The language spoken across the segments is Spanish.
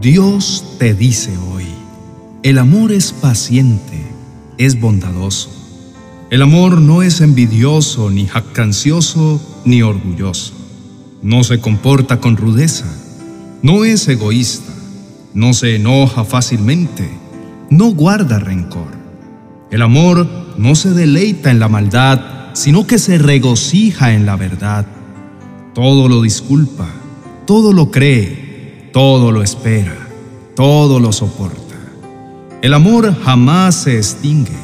Dios te dice hoy, el amor es paciente, es bondadoso. El amor no es envidioso, ni jactancioso, ni orgulloso. No se comporta con rudeza, no es egoísta, no se enoja fácilmente, no guarda rencor. El amor no se deleita en la maldad, sino que se regocija en la verdad. Todo lo disculpa, todo lo cree, todo lo espera, todo lo soporta. El amor jamás se extingue,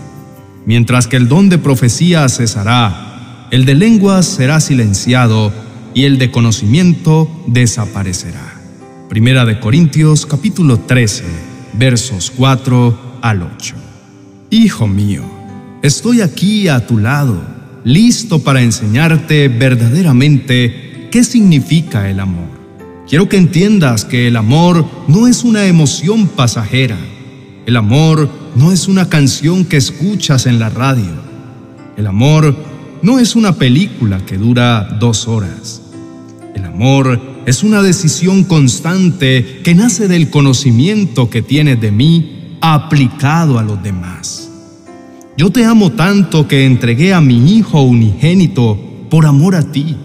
mientras que el don de profecía cesará, el de lenguas será silenciado y el de conocimiento desaparecerá. Primera de Corintios capítulo 13, versos 4 al 8. Hijo mío, estoy aquí a tu lado, listo para enseñarte verdaderamente qué significa el amor. Quiero que entiendas que el amor no es una emoción pasajera. El amor no es una canción que escuchas en la radio. El amor no es una película que dura dos horas. El amor es una decisión constante que nace del conocimiento que tienes de mí aplicado a los demás. Yo te amo tanto que entregué a mi Hijo unigénito por amor a ti.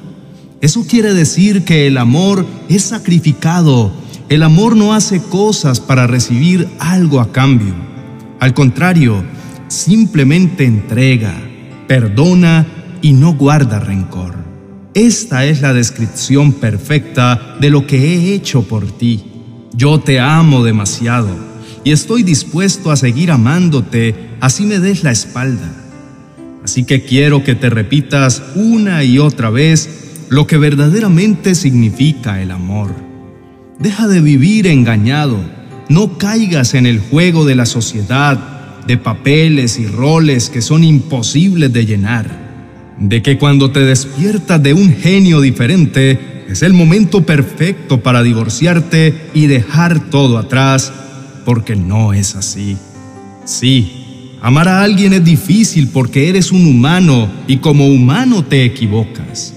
Eso quiere decir que el amor es sacrificado. El amor no hace cosas para recibir algo a cambio. Al contrario, simplemente entrega, perdona y no guarda rencor. Esta es la descripción perfecta de lo que he hecho por ti. Yo te amo demasiado y estoy dispuesto a seguir amándote así me des la espalda. Así que quiero que te repitas una y otra vez lo que verdaderamente significa el amor. Deja de vivir engañado, no caigas en el juego de la sociedad, de papeles y roles que son imposibles de llenar, de que cuando te despiertas de un genio diferente, es el momento perfecto para divorciarte y dejar todo atrás, porque no es así. Sí, amar a alguien es difícil porque eres un humano y como humano te equivocas.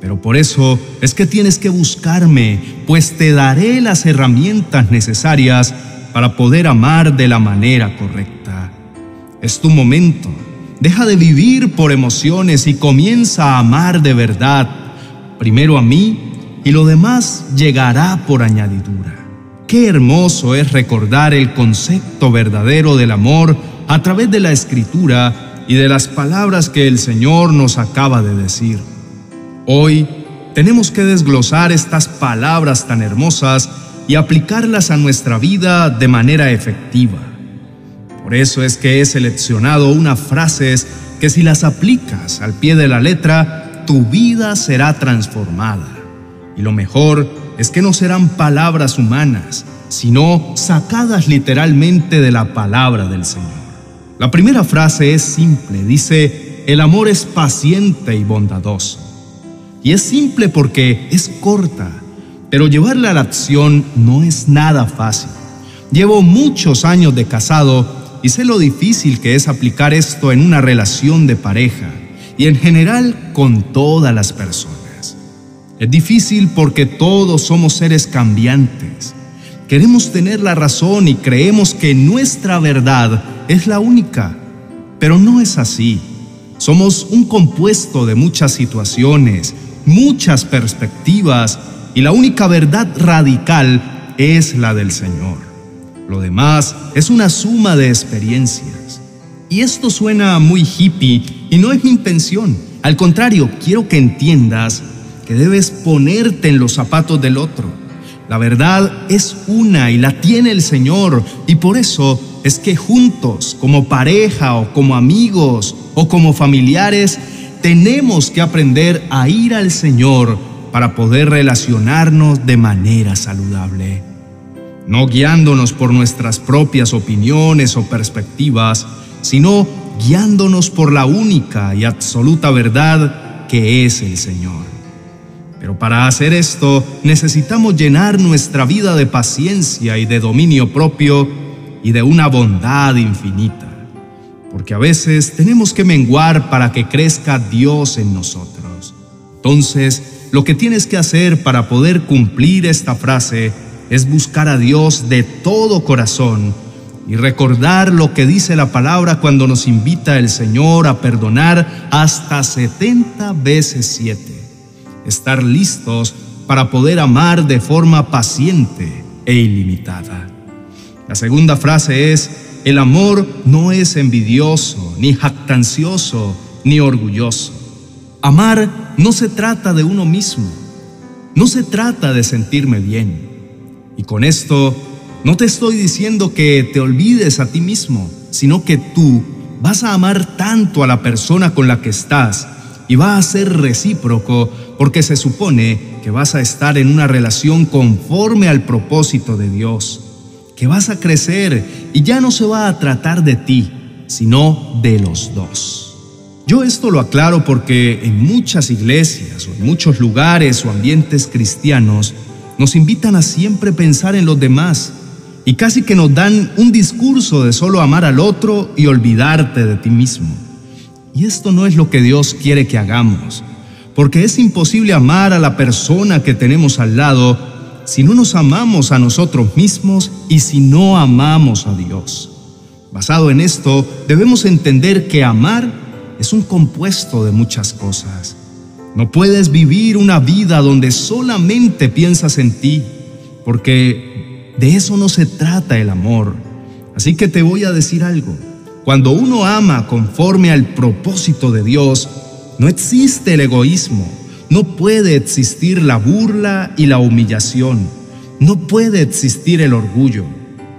Pero por eso es que tienes que buscarme, pues te daré las herramientas necesarias para poder amar de la manera correcta. Es tu momento. Deja de vivir por emociones y comienza a amar de verdad. Primero a mí y lo demás llegará por añadidura. Qué hermoso es recordar el concepto verdadero del amor a través de la escritura y de las palabras que el Señor nos acaba de decir. Hoy tenemos que desglosar estas palabras tan hermosas y aplicarlas a nuestra vida de manera efectiva. Por eso es que he seleccionado unas frases que si las aplicas al pie de la letra, tu vida será transformada. Y lo mejor es que no serán palabras humanas, sino sacadas literalmente de la palabra del Señor. La primera frase es simple, dice, el amor es paciente y bondadoso. Y es simple porque es corta, pero llevarla a la acción no es nada fácil. Llevo muchos años de casado y sé lo difícil que es aplicar esto en una relación de pareja y en general con todas las personas. Es difícil porque todos somos seres cambiantes. Queremos tener la razón y creemos que nuestra verdad es la única, pero no es así. Somos un compuesto de muchas situaciones, muchas perspectivas y la única verdad radical es la del Señor. Lo demás es una suma de experiencias. Y esto suena muy hippie y no es mi intención. Al contrario, quiero que entiendas que debes ponerte en los zapatos del otro. La verdad es una y la tiene el Señor y por eso es que juntos, como pareja o como amigos o como familiares, tenemos que aprender a ir al Señor para poder relacionarnos de manera saludable. No guiándonos por nuestras propias opiniones o perspectivas, sino guiándonos por la única y absoluta verdad que es el Señor. Pero para hacer esto necesitamos llenar nuestra vida de paciencia y de dominio propio y de una bondad infinita porque a veces tenemos que menguar para que crezca Dios en nosotros. Entonces, lo que tienes que hacer para poder cumplir esta frase es buscar a Dios de todo corazón y recordar lo que dice la palabra cuando nos invita el Señor a perdonar hasta 70 veces 7. Estar listos para poder amar de forma paciente e ilimitada. La segunda frase es, el amor no es envidioso, ni jactancioso, ni orgulloso. Amar no se trata de uno mismo, no se trata de sentirme bien. Y con esto no te estoy diciendo que te olvides a ti mismo, sino que tú vas a amar tanto a la persona con la que estás y va a ser recíproco porque se supone que vas a estar en una relación conforme al propósito de Dios, que vas a crecer y ya no se va a tratar de ti, sino de los dos. Yo esto lo aclaro porque en muchas iglesias o en muchos lugares o ambientes cristianos nos invitan a siempre pensar en los demás y casi que nos dan un discurso de solo amar al otro y olvidarte de ti mismo. Y esto no es lo que Dios quiere que hagamos, porque es imposible amar a la persona que tenemos al lado si no nos amamos a nosotros mismos y si no amamos a Dios. Basado en esto, debemos entender que amar es un compuesto de muchas cosas. No puedes vivir una vida donde solamente piensas en ti, porque de eso no se trata el amor. Así que te voy a decir algo. Cuando uno ama conforme al propósito de Dios, no existe el egoísmo, no puede existir la burla y la humillación, no puede existir el orgullo.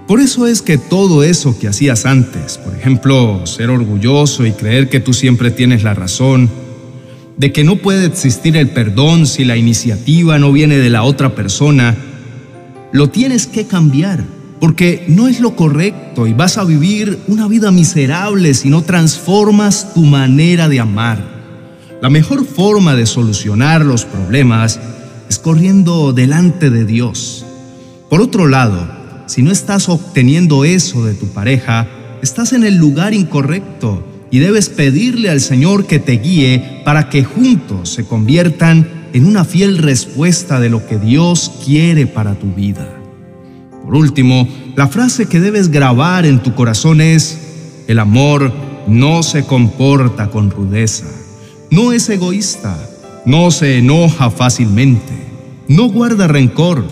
Por eso es que todo eso que hacías antes, por ejemplo, ser orgulloso y creer que tú siempre tienes la razón, de que no puede existir el perdón si la iniciativa no viene de la otra persona, lo tienes que cambiar, porque no es lo correcto y vas a vivir una vida miserable si no transformas tu manera de amar. La mejor forma de solucionar los problemas es corriendo delante de Dios. Por otro lado, si no estás obteniendo eso de tu pareja, estás en el lugar incorrecto y debes pedirle al Señor que te guíe para que juntos se conviertan en una fiel respuesta de lo que Dios quiere para tu vida. Por último, la frase que debes grabar en tu corazón es, el amor no se comporta con rudeza, no es egoísta, no se enoja fácilmente, no guarda rencor,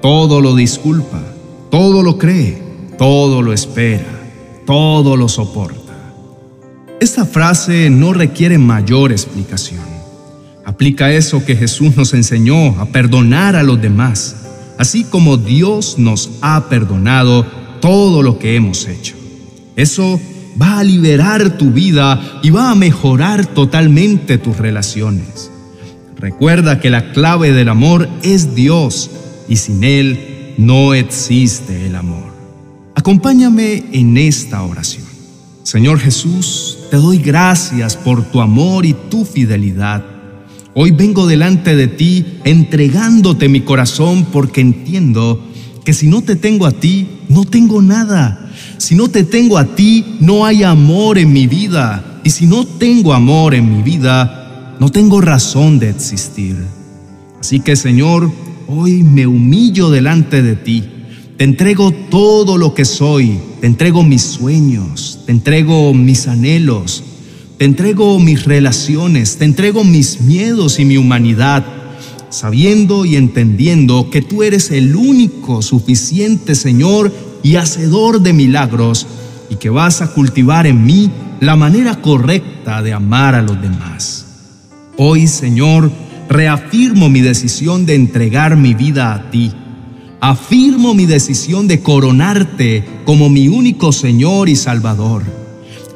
todo lo disculpa, todo lo cree, todo lo espera, todo lo soporta. Esta frase no requiere mayor explicación. Aplica eso que Jesús nos enseñó, a perdonar a los demás, así como Dios nos ha perdonado todo lo que hemos hecho. Eso va a liberar tu vida y va a mejorar totalmente tus relaciones. Recuerda que la clave del amor es Dios y sin Él no existe el amor. Acompáñame en esta oración. Señor Jesús, te doy gracias por tu amor y tu fidelidad. Hoy vengo delante de ti entregándote mi corazón porque entiendo que si no te tengo a ti, no tengo nada. Si no te tengo a ti, no hay amor en mi vida. Y si no tengo amor en mi vida, no tengo razón de existir. Así que Señor, hoy me humillo delante de ti. Te entrego todo lo que soy. Te entrego mis sueños. Te entrego mis anhelos te entrego mis relaciones, te entrego mis miedos y mi humanidad, sabiendo y entendiendo que tú eres el único suficiente Señor y hacedor de milagros y que vas a cultivar en mí la manera correcta de amar a los demás. Hoy, Señor, reafirmo mi decisión de entregar mi vida a ti. Afirmo mi decisión de coronarte como mi único Señor y Salvador.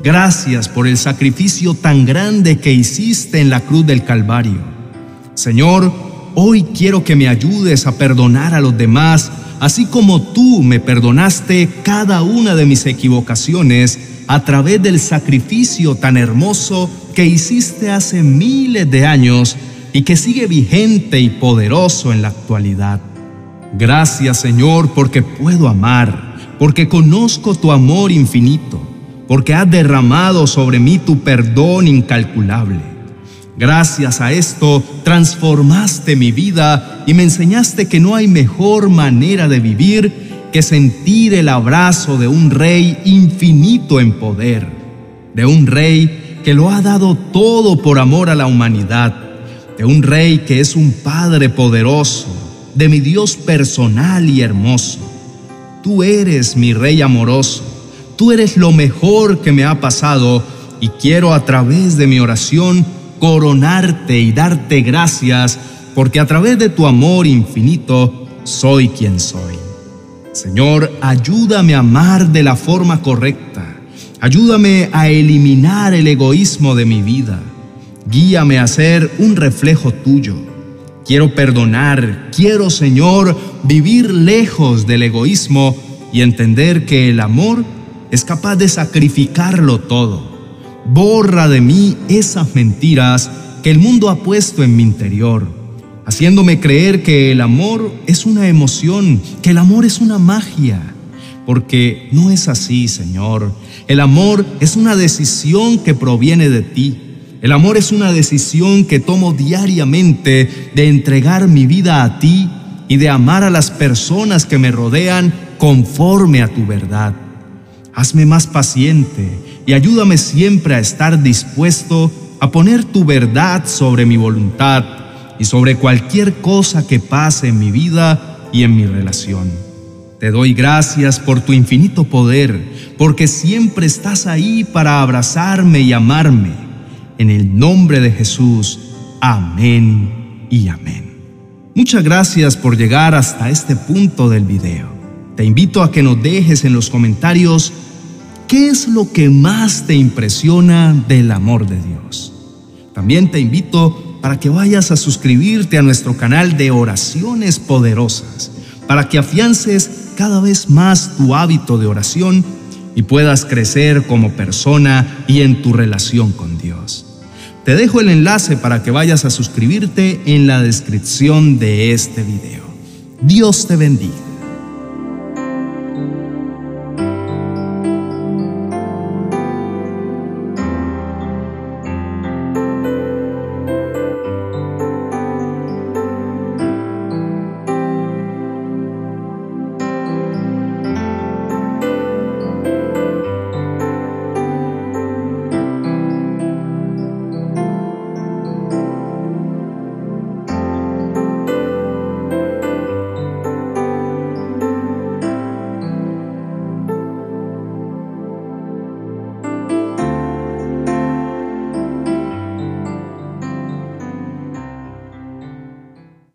Gracias por el sacrificio tan grande que hiciste en la cruz del Calvario. Señor, hoy quiero que me ayudes a perdonar a los demás, así como tú me perdonaste cada una de mis equivocaciones a través del sacrificio tan hermoso que hiciste hace miles de años y que sigue vigente y poderoso en la actualidad. Gracias Señor porque puedo amar, porque conozco tu amor infinito porque has derramado sobre mí tu perdón incalculable. Gracias a esto transformaste mi vida y me enseñaste que no hay mejor manera de vivir que sentir el abrazo de un rey infinito en poder, de un rey que lo ha dado todo por amor a la humanidad, de un rey que es un Padre poderoso, de mi Dios personal y hermoso. Tú eres mi Rey amoroso, tú eres lo mejor que me ha pasado y quiero a través de mi oración coronarte y darte gracias, porque a través de tu amor infinito soy quien soy. Señor, ayúdame a amar de la forma correcta. Ayúdame a eliminar el egoísmo de mi vida. Guíame a ser un reflejo tuyo. Quiero perdonar, quiero, Señor, vivir lejos del egoísmo y entender que el amor es capaz de sacrificarlo todo Borra de mí esas mentiras que el mundo ha puesto en mi interior, haciéndome creer que el amor es una emoción, que el amor es una magia. Porque no es así, Señor. El amor es una decisión que proviene de ti. El amor es una decisión que tomo diariamente de entregar mi vida a ti y de amar a las personas que me rodean conforme a tu verdad. Hazme más paciente y ayúdame siempre a estar dispuesto a poner tu verdad sobre mi voluntad y sobre cualquier cosa que pase en mi vida y en mi relación. Te doy gracias por tu infinito poder, porque siempre estás ahí para abrazarme y amarme. En el nombre de Jesús, amén y amén. Muchas gracias por llegar hasta este punto del video. Te invito a que nos dejes en los comentarios ¿Qué es lo que más te impresiona del amor de Dios? También te invito para que vayas a suscribirte a nuestro canal de oraciones poderosas, para que afiances cada vez más tu hábito de oración y puedas crecer como persona y en tu relación con Dios. Te dejo el enlace para que vayas a suscribirte en la descripción de este video. Dios te bendiga.